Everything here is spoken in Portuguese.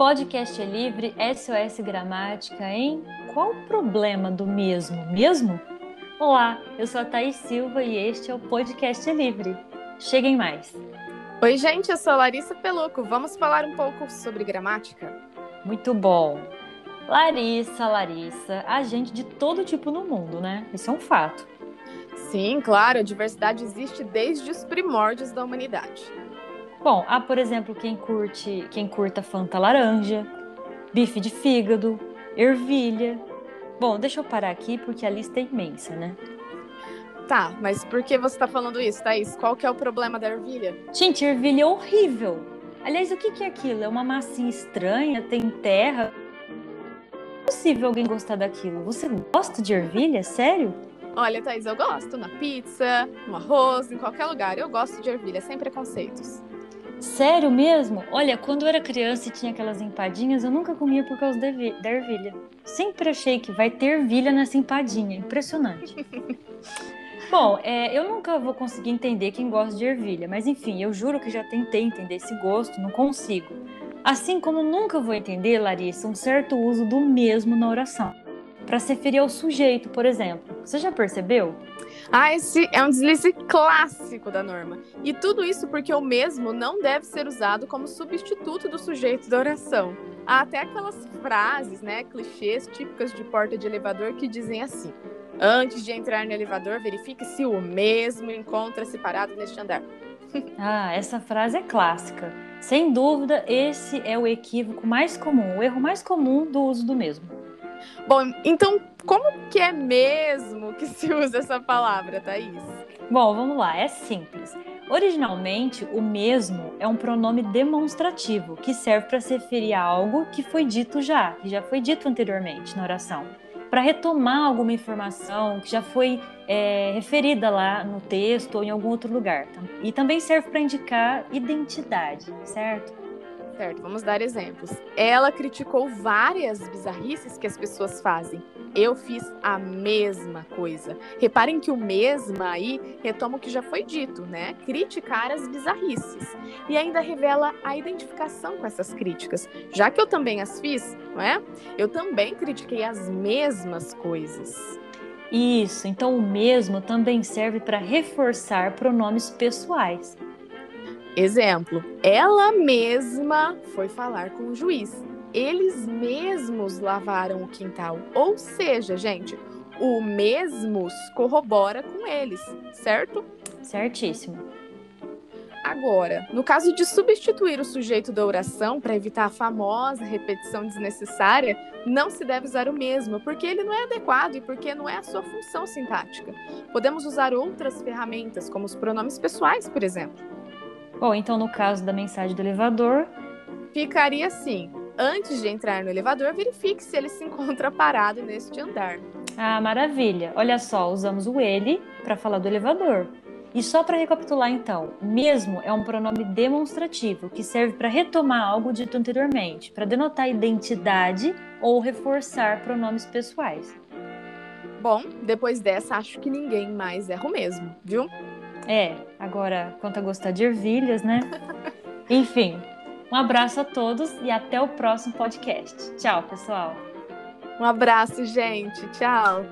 Podcast é livre, SOS Gramática, hein? Qual o problema do mesmo? Mesmo? Olá, eu sou a Thaís Silva e este é o Podcast é Livre. Cheguem mais. Oi, gente, eu sou a Larissa Peluco. Vamos falar um pouco sobre gramática? Muito bom. Larissa, Larissa, a gente de todo tipo no mundo, né? Isso é um fato. Sim, claro, a diversidade existe desde os primórdios da humanidade. Bom, há, por exemplo, quem curte, quem curta Fanta laranja, bife de fígado, ervilha. Bom, deixa eu parar aqui porque a lista é imensa, né? Tá, mas por que você tá falando isso, Thaís? Qual que é o problema da ervilha? Gente, ervilha é horrível. Aliás, o que, que é aquilo? É uma massinha estranha, tem terra. Não é possível alguém gostar daquilo. Você gosta de ervilha? Sério? Olha, Thaís, eu gosto na pizza, no arroz, em qualquer lugar. Eu gosto de ervilha, sem preconceitos. Sério mesmo? Olha, quando eu era criança e tinha aquelas empadinhas, eu nunca comia por causa da ervilha. Sempre achei que vai ter ervilha nessa empadinha. Impressionante. Bom, é, eu nunca vou conseguir entender quem gosta de ervilha, mas enfim, eu juro que já tentei entender esse gosto, não consigo. Assim como nunca vou entender, Larissa, um certo uso do mesmo na oração. Para se referir ao sujeito, por exemplo. Você já percebeu? Ah, esse é um deslize clássico da norma. E tudo isso porque o mesmo não deve ser usado como substituto do sujeito da oração. Há até aquelas frases, né, clichês típicas de porta de elevador que dizem assim: Antes de entrar no elevador, verifique se o mesmo encontra-se parado neste andar. ah, essa frase é clássica. Sem dúvida, esse é o equívoco mais comum, o erro mais comum do uso do mesmo. Bom, então como que é mesmo que se usa essa palavra, Thaís? Bom, vamos lá, é simples. Originalmente, o mesmo é um pronome demonstrativo que serve para se referir a algo que foi dito já, que já foi dito anteriormente na oração, para retomar alguma informação que já foi é, referida lá no texto ou em algum outro lugar. E também serve para indicar identidade, certo? Certo, vamos dar exemplos. Ela criticou várias bizarrices que as pessoas fazem. Eu fiz a mesma coisa. Reparem que o mesma aí retoma o que já foi dito, né? Criticar as bizarrices. E ainda revela a identificação com essas críticas. Já que eu também as fiz, não é? Eu também critiquei as mesmas coisas. Isso, então o mesmo também serve para reforçar pronomes pessoais. Exemplo, ela mesma foi falar com o juiz. Eles mesmos lavaram o quintal. Ou seja, gente, o mesmos corrobora com eles, certo? Certíssimo. Agora, no caso de substituir o sujeito da oração para evitar a famosa repetição desnecessária, não se deve usar o mesmo, porque ele não é adequado e porque não é a sua função sintática. Podemos usar outras ferramentas, como os pronomes pessoais, por exemplo. Bom, então no caso da mensagem do elevador. Ficaria assim: antes de entrar no elevador, verifique se ele se encontra parado neste andar. Ah, maravilha! Olha só, usamos o ele para falar do elevador. E só para recapitular então, mesmo é um pronome demonstrativo que serve para retomar algo dito anteriormente, para denotar identidade ou reforçar pronomes pessoais. Bom, depois dessa, acho que ninguém mais erra o mesmo, viu? É, agora, quanto a gostar de ervilhas, né? Enfim, um abraço a todos e até o próximo podcast. Tchau, pessoal. Um abraço, gente. Tchau.